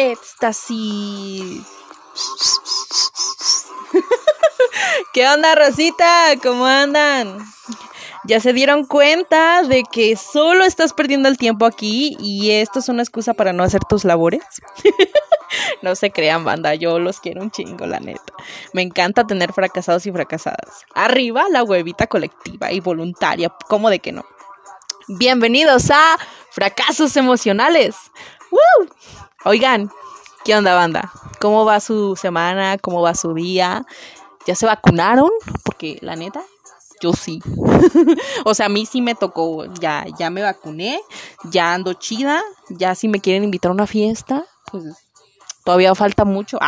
éxtasis. ¿Qué onda, Rosita? ¿Cómo andan? Ya se dieron cuenta de que solo estás perdiendo el tiempo aquí y esto es una excusa para no hacer tus labores. no se crean, banda, yo los quiero un chingo, la neta. Me encanta tener fracasados y fracasadas. Arriba la huevita colectiva y voluntaria, ¿cómo de que no? Bienvenidos a Fracasos Emocionales. ¡Woo! Oigan, ¿qué onda, banda? ¿Cómo va su semana? ¿Cómo va su día? ¿Ya se vacunaron? Porque la neta, yo sí. o sea, a mí sí me tocó, ya, ya me vacuné, ya ando chida, ya si me quieren invitar a una fiesta, pues todavía falta mucho,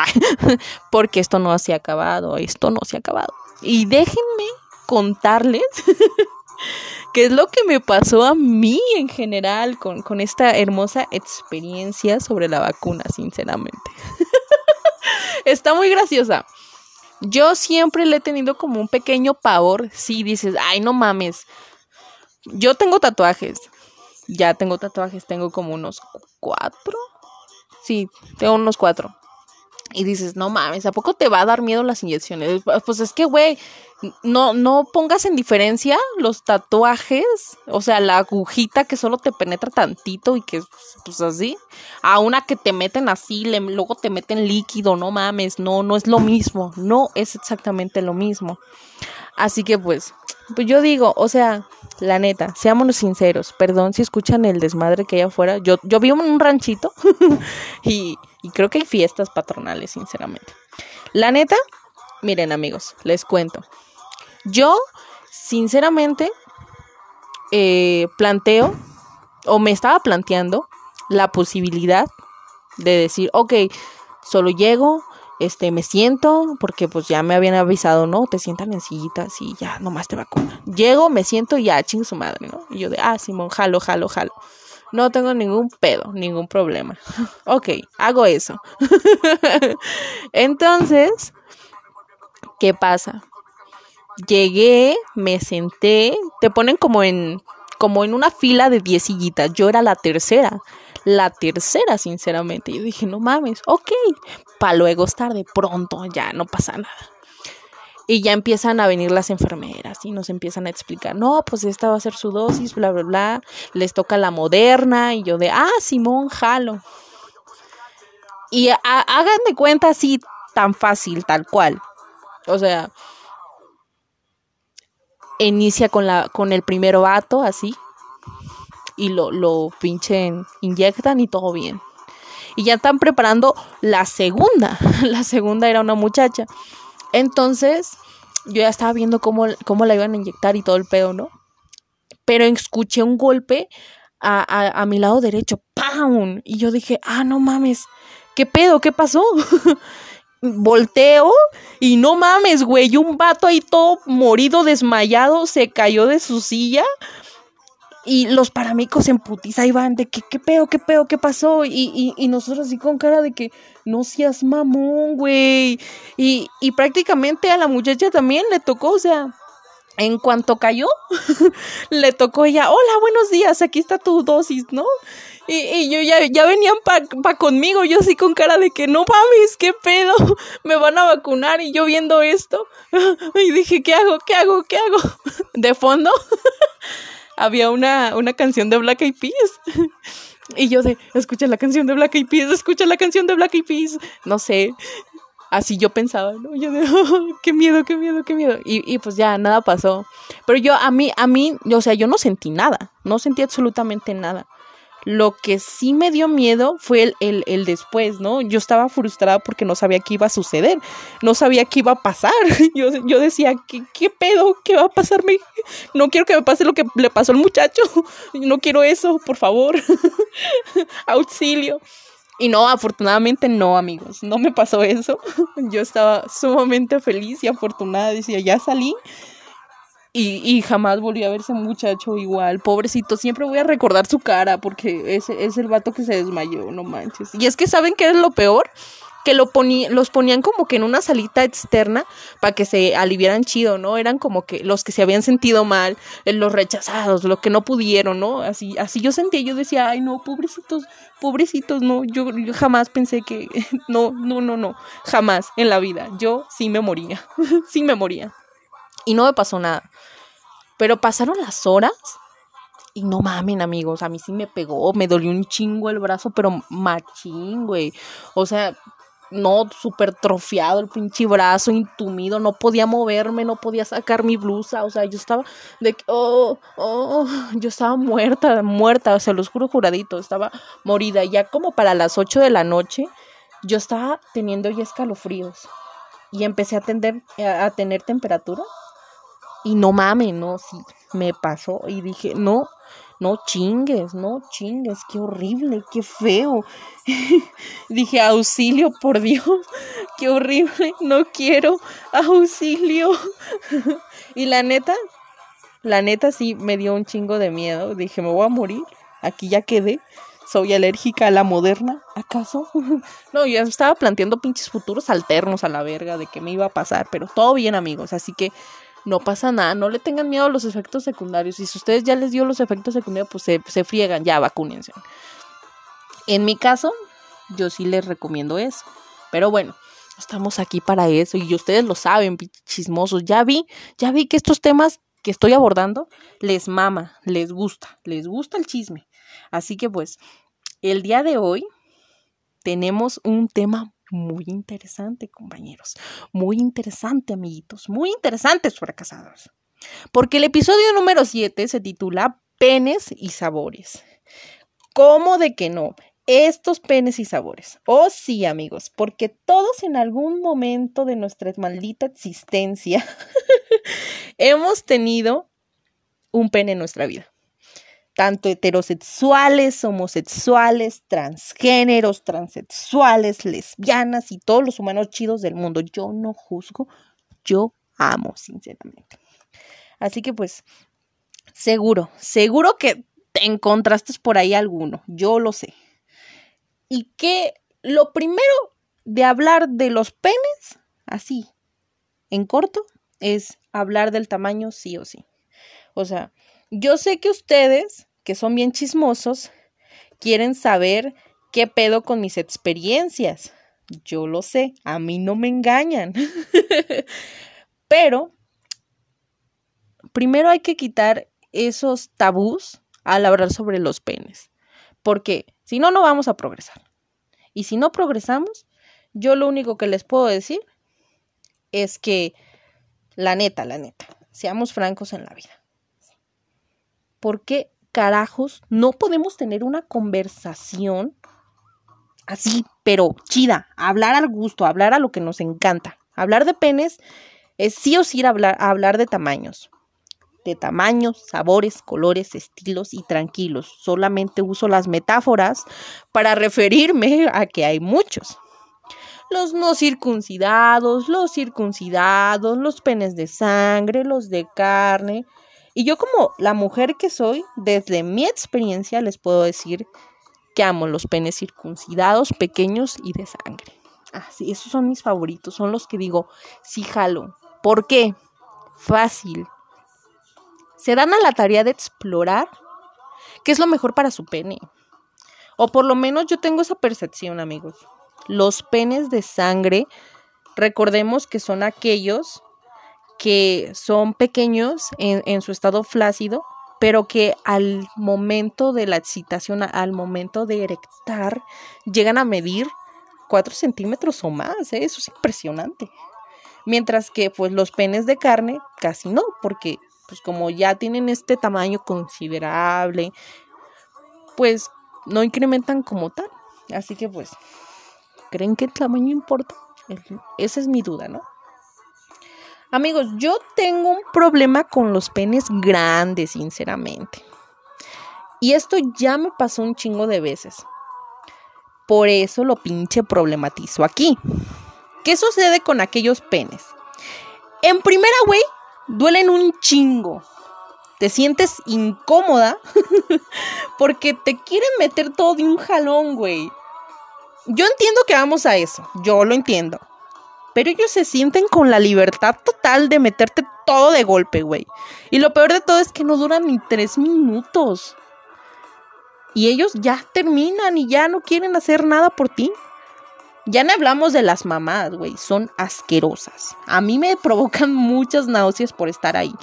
porque esto no se ha acabado, esto no se ha acabado. Y déjenme contarles qué es lo que me pasó a mí en general con, con esta hermosa experiencia sobre la vacuna, sinceramente. Está muy graciosa. Yo siempre le he tenido como un pequeño pavor. Si dices, ay, no mames. Yo tengo tatuajes. Ya tengo tatuajes, tengo como unos cuatro. Sí, tengo unos cuatro. Y dices, no mames, ¿a poco te va a dar miedo las inyecciones? Pues es que, güey, no, no pongas en diferencia los tatuajes, o sea, la agujita que solo te penetra tantito y que, pues así, a una que te meten así, luego te meten líquido, no mames, no, no es lo mismo, no es exactamente lo mismo. Así que pues, pues yo digo, o sea, la neta, seámonos sinceros, perdón si escuchan el desmadre que hay afuera, yo, yo en un ranchito y, y creo que hay fiestas patronales, sinceramente. La neta, miren amigos, les cuento. Yo, sinceramente, eh, planteo, o me estaba planteando, la posibilidad de decir, ok, solo llego, este, me siento, porque pues ya me habían avisado, ¿no? Te sientan en sillitas y ya, nomás te vacunan. Llego, me siento y ya, ching su madre, ¿no? Y yo de, ah, Simón, jalo, jalo, jalo. No tengo ningún pedo, ningún problema. ok, hago eso. Entonces, ¿qué pasa? Llegué, me senté, te ponen como en como en una fila de 10 sillitas. Yo era la tercera, la tercera, sinceramente. Y dije, no mames, ok, para luego estar de pronto, ya no pasa nada. Y ya empiezan a venir las enfermeras y nos empiezan a explicar, no, pues esta va a ser su dosis, bla, bla, bla. Les toca la moderna y yo de, ah, Simón, jalo. Y hagan de cuenta así, tan fácil, tal cual. O sea, inicia con, la, con el primer vato, así, y lo, lo pinchen, inyectan y todo bien. Y ya están preparando la segunda. La segunda era una muchacha. Entonces, yo ya estaba viendo cómo, cómo la iban a inyectar y todo el pedo, ¿no? Pero escuché un golpe a, a, a mi lado derecho, ¡pam! Y yo dije, ah, no mames, ¿qué pedo? ¿Qué pasó? volteo y no mames, güey, un vato ahí todo morido, desmayado, se cayó de su silla. Y los paramicos en putiza iban de que, qué pedo, qué pedo, qué pasó. Y, y, nosotros así con cara de que no seas mamón, güey. Y, y prácticamente a la muchacha también le tocó, o sea, en cuanto cayó, le tocó ella, hola, buenos días, aquí está tu dosis, ¿no? Y, y yo ya, ya venían pa, pa conmigo, yo así con cara de que no mames, qué pedo, me van a vacunar y yo viendo esto. Y dije, ¿qué hago? ¿Qué hago? ¿Qué hago? De fondo había una, una canción de Black Eyed Peas. Y yo de, escucha la canción de Black Eyed Peas, escucha la canción de Black Eyed Peas. No sé, así yo pensaba, ¿no? Yo de, oh, qué miedo, qué miedo, qué miedo. Y, y pues ya, nada pasó. Pero yo, a mí, a mí, o sea, yo no sentí nada, no sentí absolutamente nada. Lo que sí me dio miedo fue el, el, después, ¿no? Yo estaba frustrada porque no sabía qué iba a suceder, no sabía qué iba a pasar. Yo, yo decía, ¿qué, ¿qué pedo? ¿Qué va a pasarme? No quiero que me pase lo que le pasó al muchacho. No quiero eso, por favor. Auxilio. Y no, afortunadamente no, amigos, no me pasó eso. Yo estaba sumamente feliz y afortunada, decía, ya salí y, y, jamás volví a ver ese muchacho igual. Pobrecito, siempre voy a recordar su cara porque ese es el vato que se desmayó, no manches. Y es que saben qué es lo peor, que lo los ponían como que en una salita externa para que se aliviaran chido, ¿no? Eran como que los que se habían sentido mal, eh, los rechazados, los que no pudieron, ¿no? Así, así yo sentía, yo decía, ay no, pobrecitos, pobrecitos, no, yo, yo jamás pensé que, no, no, no, no, jamás en la vida, yo sí me moría, sí me moría. Y no me pasó nada. Pero pasaron las horas y no mamen, amigos, a mí sí me pegó, me dolió un chingo el brazo, pero machín, güey. O sea, no, súper trofiado el pinche brazo, intumido, no podía moverme, no podía sacar mi blusa, o sea, yo estaba de que, oh, oh, yo estaba muerta, muerta, o sea, los juro juradito, estaba morida. Ya como para las 8 de la noche, yo estaba teniendo ya escalofríos y empecé a, tender, a tener temperatura. Y no mames, no, sí, me pasó y dije, no, no chingues, no chingues, qué horrible, qué feo. Dije, auxilio, por Dios, qué horrible, no quiero, auxilio. y la neta, la neta sí me dio un chingo de miedo. Dije, me voy a morir, aquí ya quedé. Soy alérgica a la moderna, ¿acaso? no, ya estaba planteando pinches futuros alternos a la verga de qué me iba a pasar, pero todo bien, amigos. Así que no pasa nada, no le tengan miedo a los efectos secundarios. Y si ustedes ya les dio los efectos secundarios, pues se, se friegan, ya vacúnense. En mi caso, yo sí les recomiendo eso. Pero bueno, estamos aquí para eso y ustedes lo saben, chismosos. Ya vi, ya vi que estos temas que estoy abordando les mama, les gusta, les gusta el chisme. Así que pues, el día de hoy tenemos un tema muy interesante, compañeros. Muy interesante, amiguitos. Muy interesantes fracasados. Porque el episodio número 7 se titula Penes y Sabores. ¿Cómo de que no? Estos penes y sabores. Oh sí, amigos, porque todos en algún momento de nuestra maldita existencia hemos tenido un pene en nuestra vida tanto heterosexuales, homosexuales, transgéneros, transexuales, lesbianas y todos los humanos chidos del mundo. Yo no juzgo, yo amo, sinceramente. Así que pues, seguro, seguro que te encontraste por ahí alguno, yo lo sé. Y que lo primero de hablar de los penes, así, en corto, es hablar del tamaño sí o sí. O sea, yo sé que ustedes, que son bien chismosos, quieren saber qué pedo con mis experiencias. Yo lo sé, a mí no me engañan. Pero, primero hay que quitar esos tabús al hablar sobre los penes. Porque si no, no vamos a progresar. Y si no progresamos, yo lo único que les puedo decir es que, la neta, la neta, seamos francos en la vida. ¿Por qué carajos no podemos tener una conversación así, pero chida? Hablar al gusto, hablar a lo que nos encanta. Hablar de penes es sí o sí hablar, hablar de tamaños. De tamaños, sabores, colores, estilos y tranquilos. Solamente uso las metáforas para referirme a que hay muchos los no circuncidados, los circuncidados, los penes de sangre, los de carne, y yo como la mujer que soy, desde mi experiencia les puedo decir que amo los penes circuncidados, pequeños y de sangre. Así, ah, esos son mis favoritos, son los que digo, sí jalo. ¿Por qué? Fácil. Se dan a la tarea de explorar qué es lo mejor para su pene. O por lo menos yo tengo esa percepción, amigos. Los penes de sangre, recordemos que son aquellos que son pequeños en, su estado flácido, pero que al momento de la excitación, al momento de erectar, llegan a medir 4 centímetros o más. ¿eh? Eso es impresionante. Mientras que pues los penes de carne casi no, porque pues como ya tienen este tamaño considerable, pues no incrementan como tal. Así que pues, ¿creen que el tamaño importa? Esa es mi duda, ¿no? Amigos, yo tengo un problema con los penes grandes, sinceramente. Y esto ya me pasó un chingo de veces. Por eso lo pinche problematizo aquí. ¿Qué sucede con aquellos penes? En primera, güey, duelen un chingo. Te sientes incómoda porque te quieren meter todo de un jalón, güey. yo entiendo que vamos a eso, yo lo entiendo. Pero ellos se sienten con la libertad total de meterte todo de golpe, güey. Y lo peor de todo es que no duran ni tres minutos. Y ellos ya terminan y ya no quieren hacer nada por ti. Ya no hablamos de las mamás, güey. Son asquerosas. A mí me provocan muchas náuseas por estar ahí.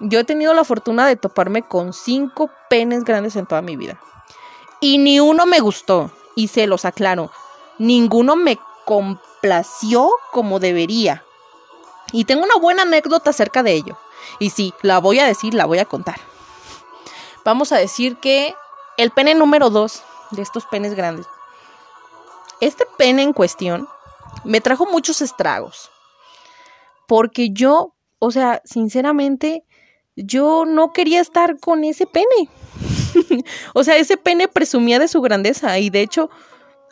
Yo he tenido la fortuna de toparme con cinco penes grandes en toda mi vida. Y ni uno me gustó. Y se los aclaro. Ninguno me complació como debería. Y tengo una buena anécdota acerca de ello. Y sí, la voy a decir, la voy a contar. Vamos a decir que el pene número dos de estos penes grandes. Este pene en cuestión me trajo muchos estragos. Porque yo, o sea, sinceramente, yo no quería estar con ese pene. o sea, ese pene presumía de su grandeza y de hecho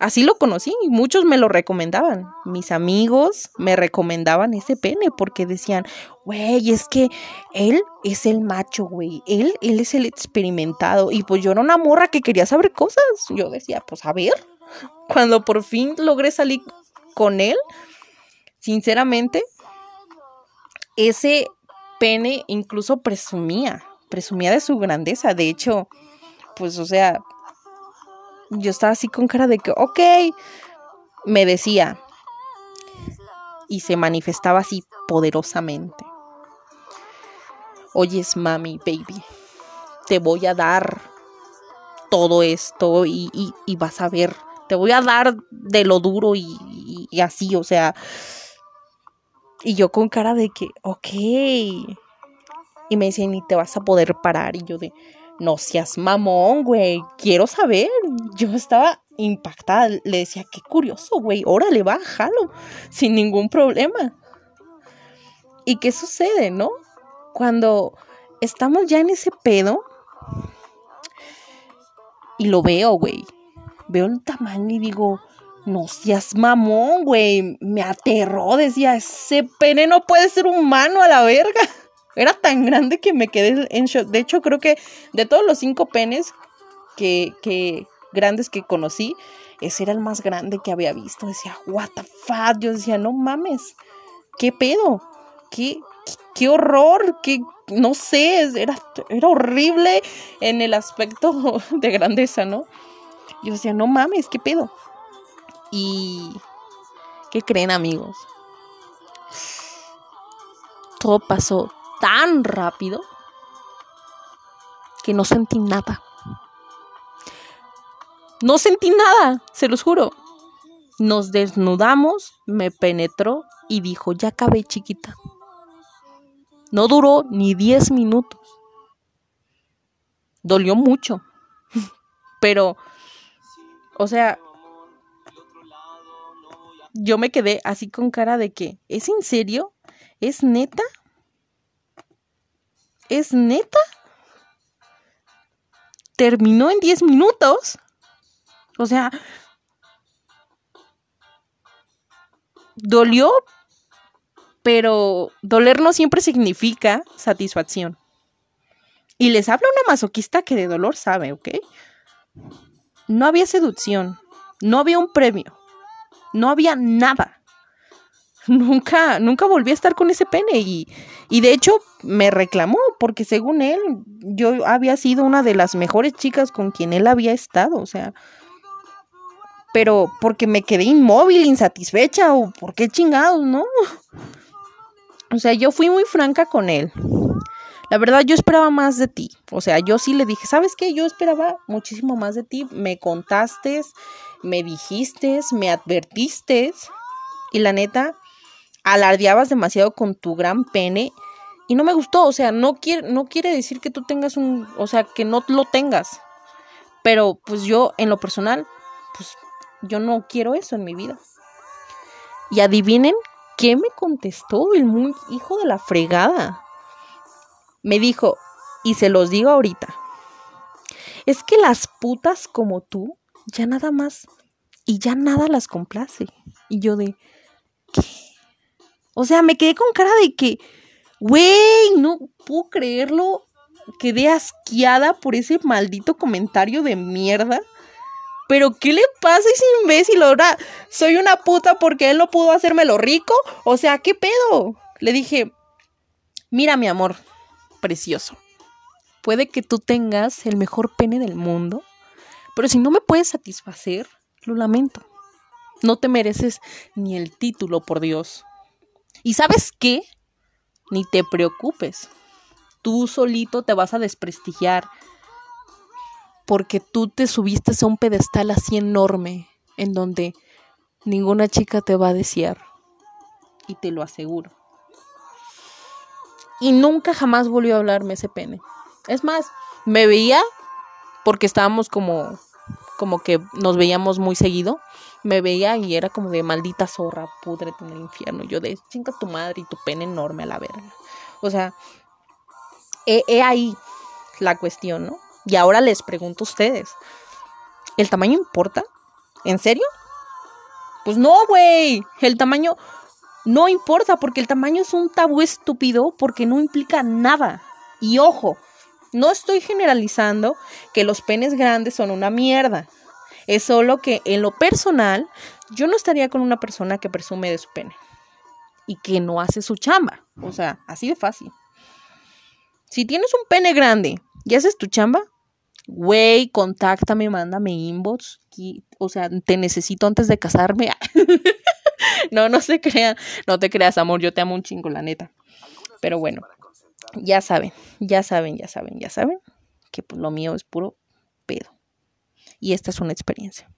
así lo conocí y muchos me lo recomendaban. Mis amigos me recomendaban ese pene porque decían, güey, es que él es el macho, güey, él, él es el experimentado. Y pues yo era una morra que quería saber cosas. Yo decía, pues a ver, cuando por fin logré salir con él, sinceramente, ese pene incluso presumía, presumía de su grandeza. De hecho, pues, o sea, yo estaba así con cara de que, ok, me decía, y se manifestaba así poderosamente. Oyes, mami, baby, te voy a dar todo esto y, vas a ver, te voy a dar de lo duro y, y así, o sea, y yo con cara de que, ok. Y me decían, ni te vas a poder parar. Y yo de, no seas mamón, güey, quiero saber. Yo estaba impactada, le decía, qué curioso, güey, órale, bájalo, sin ningún problema. ¿Y qué sucede, no? Cuando estamos ya en ese pedo y lo veo, güey, veo el tamaño y digo, no seas mamón, güey, me aterró, decía, ese pene no puede ser humano a la verga. Era tan grande que me quedé en shock. De hecho, creo que de todos los cinco penes que, que grandes que conocí, ese era el más grande que había visto. Decía, what the fuck. Yo decía, no mames, ¿qué pedo? ¿Qué, qué, horror? ¿Qué, no sé, era, era horrible en el aspecto de grandeza, ¿no? Yo decía, no mames, ¿qué pedo? Y... ¿Qué creen amigos? Todo pasó tan rápido que no sentí nada. No sentí nada, se los juro. Nos desnudamos, me penetró y dijo, ya acabé chiquita. No duró ni 10 minutos. Dolió mucho. Pero, o sea, yo me quedé así con cara de que, ¿es en serio? ¿Es neta? ¿Es neta? ¿Terminó en 10 minutos? O sea, dolió, pero doler no siempre significa satisfacción. Y les habla una masoquista que de dolor sabe, ¿ok? No había seducción, no había un premio, no había nada nunca, nunca volví a estar con ese pene y, y de hecho me reclamó porque según él yo había sido una de las mejores chicas con quien él había estado, o sea, pero porque me quedé inmóvil, insatisfecha o por qué chingados, ¿no? O sea, yo fui muy franca con él. La verdad, yo esperaba más de ti. O sea, yo sí le dije, ¿sabes qué? Yo esperaba muchísimo más de ti. Me contaste, me dijiste, me advertiste. Y la neta, alardeabas demasiado con tu gran pene y no me gustó, o sea, no quiere, no quiere decir que tú tengas un, o sea, que no lo tengas, pero pues yo en lo personal, pues yo no quiero eso en mi vida. Y adivinen qué me contestó el muy hijo de la fregada. Me dijo, y se los digo ahorita, es que las putas como tú, ya nada más, y ya nada las complace. Y yo de, ¿qué? O sea, me quedé con cara de que, güey, no puedo creerlo. Quedé asqueada por ese maldito comentario de mierda. pero ¿qué le pasa a ese imbécil? Ahora soy una puta porque él no pudo hacérmelo rico. O sea, ¿qué pedo? Le dije, mira mi amor, precioso. Puede que tú tengas el mejor pene del mundo, pero si no me puedes satisfacer, lo lamento. No te mereces ni el título, por Dios. ¿Y sabes qué? Ni te preocupes. Tú solito te vas a desprestigiar porque tú te subiste a un pedestal así enorme en donde ninguna chica te va a desear. Y te lo aseguro. Y nunca jamás volvió a hablarme ese pene. Es más, me veía porque estábamos como como que nos veíamos muy seguido, me veía y era como de maldita zorra, pudrete en el infierno. Yo de chinga tu madre y tu pene enorme a la verga. O sea, he ahí la cuestión, ¿no? Y ahora les pregunto a ustedes, ¿el tamaño importa? ¿En serio? Pues no, güey, el tamaño no importa porque el tamaño es un tabú estúpido porque no implica nada. Y ojo, no estoy generalizando que los penes grandes son una mierda. Es solo que en lo personal yo no estaría con una persona que presume de su pene y que no hace su chamba. O sea, así de fácil. Si tienes un pene grande y haces tu chamba, güey, contáctame, mándame inbox. O sea, te necesito antes de casarme. no, no se crean. No te creas, amor. Yo te amo un chingo, la neta. Pero bueno, ya saben, ya saben, ya saben, ya saben que pues, lo mío es puro pedo. Y esta es una experiencia.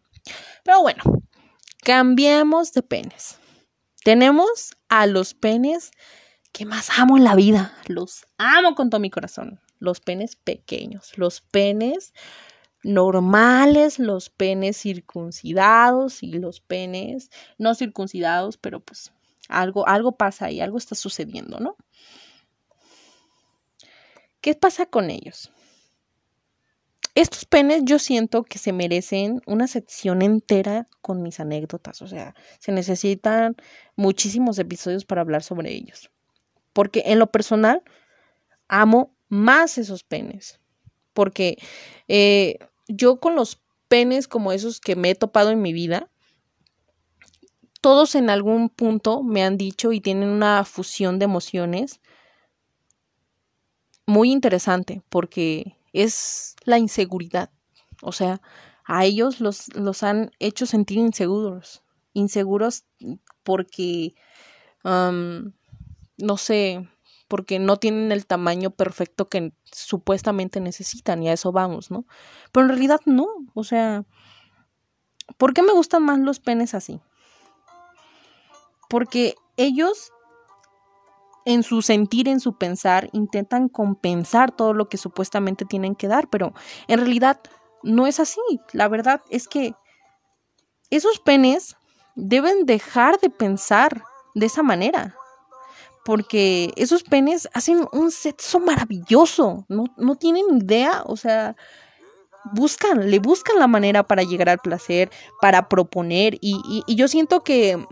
Pero bueno, cambiamos de penes. Tenemos a los penes que más amo en la vida. Los amo con todo mi corazón los penes pequeños, los penes normales, los penes circuncidados y los penes no circuncidados, pero pues algo, algo pasa ahí, algo está sucediendo, ¿no? ¿Qué pasa con ellos? Estos penes yo siento que se merecen una sección entera con mis anécdotas, o sea, se necesitan muchísimos episodios para hablar sobre ellos. Porque en lo personal amo más esos penes. Porque eh, yo con los penes como esos que me he topado en mi vida, todos en algún punto me han dicho y tienen una fusión de emociones muy interesante porque es la inseguridad. O sea, a ellos los, los han hecho sentir inseguros. Inseguros porque, no sé, porque no tienen el tamaño perfecto que supuestamente necesitan y a eso vamos, ¿no? Pero en realidad no, o sea, ¿por qué me gustan más los penes así? Porque ellos en su sentir, en su pensar, intentan compensar todo lo que supuestamente tienen que dar, pero en realidad no es así. La verdad es que esos penes deben dejar de pensar de esa manera porque esos penes hacen un sexo maravilloso, no, no tienen idea, o sea, buscan, le buscan la manera para llegar al placer, para proponer, y, y, yo siento que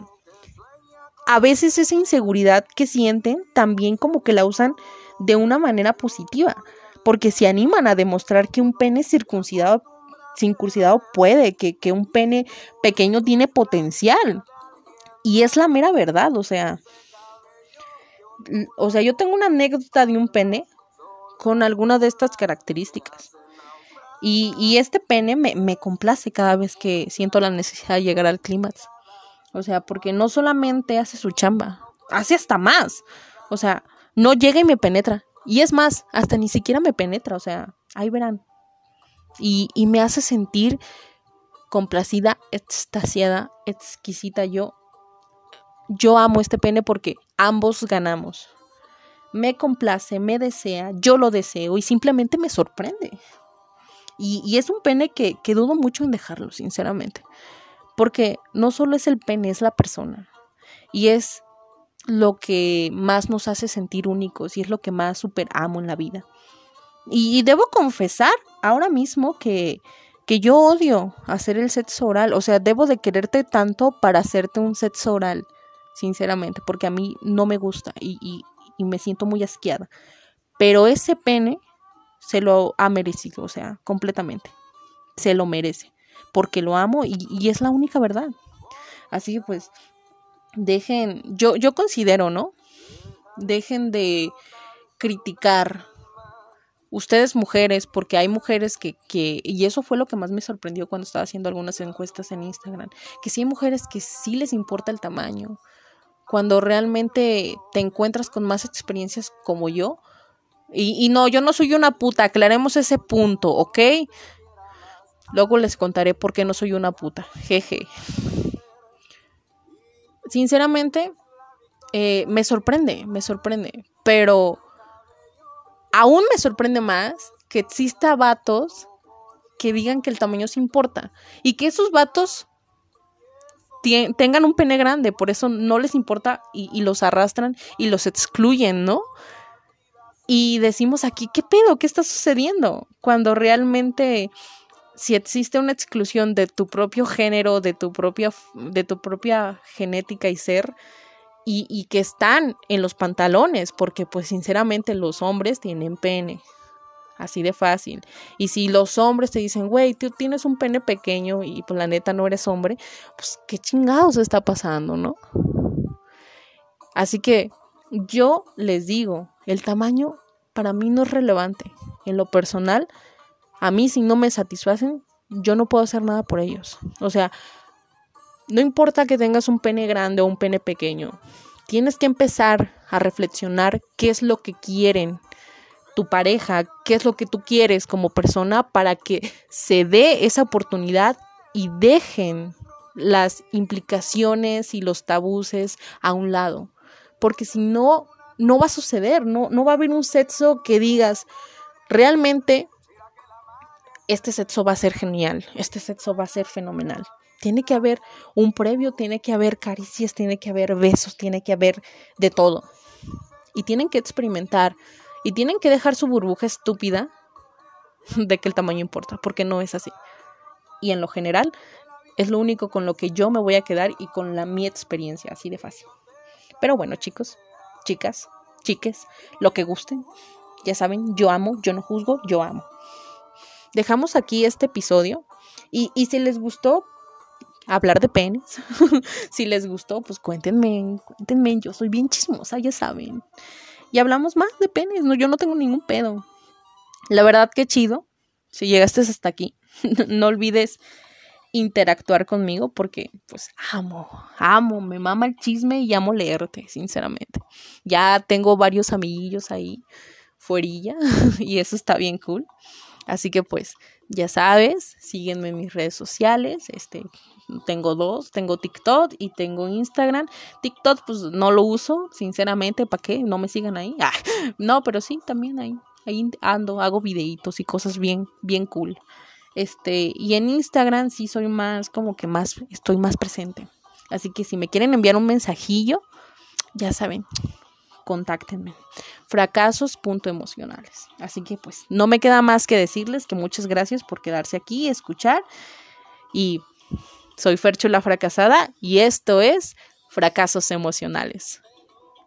a veces esa inseguridad que sienten también como que la usan de una manera positiva, porque se animan a demostrar que un pene circuncidado, circuncidado puede, que, que un pene pequeño tiene potencial. Y es la mera verdad, o sea, o sea, yo tengo una anécdota de un pene con alguna de estas características. Y, y este pene me, me, complace cada vez que siento la necesidad de llegar al clímax. O sea, porque no solamente hace su chamba, hace hasta más. O sea, no llega y me penetra. Y es más, hasta ni siquiera me penetra. O sea, ahí verán. Y, y me hace sentir complacida, extasiada, exquisita. Yo yo amo este pene porque ambos ganamos. Me complace, me desea, yo lo deseo y simplemente me sorprende. Y, es un pene que, que dudo mucho en dejarlo, sinceramente. Porque no solo es el pene, es la persona. Y es lo que más nos hace sentir únicos y es lo que más super amo en la vida. Y, debo confesar ahora mismo que, que yo odio hacer el sexo oral. O sea, debo de quererte tanto para hacerte un sexo oral sinceramente, porque a mí no me gusta y, y, me siento muy asqueada. Pero ese pene se lo ha merecido, o sea, completamente. Se lo merece. Porque lo amo y, y es la única verdad. Así que pues dejen, yo, yo considero, ¿no? Dejen de criticar ustedes mujeres, porque hay mujeres que, que, y eso fue lo que más me sorprendió cuando estaba haciendo algunas encuestas en Instagram, que sí hay mujeres que sí les importa el tamaño, cuando realmente te encuentras con más experiencias como yo. Y, y no, yo no soy una puta, aclaremos ese punto, ¿ok? Luego les contaré por qué no soy una puta, jeje. Sinceramente, eh, me sorprende, me sorprende, pero aún me sorprende más que exista vatos que digan que el tamaño se importa y que esos vatos tengan un pene grande, por eso no les importa y, y, los arrastran y los excluyen, ¿no? Y decimos aquí, ¿qué pedo? ¿Qué está sucediendo? Cuando realmente si existe una exclusión de tu propio género, de tu propia, de tu propia genética y ser, y, que están en los pantalones, porque pues sinceramente los hombres tienen pene. Así de fácil. Y si los hombres te dicen, güey, tú tienes un pene pequeño y pues la neta no eres hombre, pues qué chingados está pasando, ¿no? Así que yo les digo, el tamaño para mí no es relevante. En lo personal, a mí si no me satisfacen, yo no puedo hacer nada por ellos. O sea, no importa que tengas un pene grande o un pene pequeño, tienes que empezar a reflexionar qué es lo que quieren tu pareja, qué es lo que tú quieres como persona para que se dé esa oportunidad y dejen las implicaciones y los tabuses a un lado. Porque si no, no va a suceder, no, no va a haber un sexo que digas, realmente este sexo va a ser genial, este sexo va a ser fenomenal. Tiene que haber un previo, tiene que haber caricias, tiene que haber besos, tiene que haber de todo. Y tienen que experimentar y tienen que dejar su burbuja estúpida de que el tamaño importa, porque no es así. Y en lo general es lo único con lo que yo me voy a quedar y con la mi experiencia, así de fácil. Pero bueno, chicos, chicas, chiques, lo que gusten, ya saben, yo amo, yo no juzgo, yo amo. Dejamos aquí este episodio y, y si les gustó, hablar de penes. si les gustó, pues cuéntenme, cuéntenme, yo soy bien chismosa, ya saben. Y hablamos más de penes, no, yo no tengo ningún pedo. La verdad que chido, si llegaste hasta aquí, no olvides interactuar conmigo porque pues amo, amo, me mama el chisme y amo leerte, sinceramente. Ya tengo varios amiguillos ahí fuerilla y eso está bien cool. Así que pues ya sabes, sígueme en mis redes sociales, este tengo dos, tengo TikTok y tengo Instagram. TikTok pues no lo uso, sinceramente, ¿para qué? No me sigan ahí. Ah, no, pero sí, también ahí, ahí ando, hago videitos y cosas bien, bien cool. Este, y en Instagram sí soy más, como que más, estoy más presente. Así que si me quieren enviar un mensajillo, ya saben, contáctenme. Fracasos.emocionales. Así que pues no me queda más que decirles que muchas gracias por quedarse aquí, escuchar. Y soy Fercho la fracasada y esto es Fracasos Emocionales.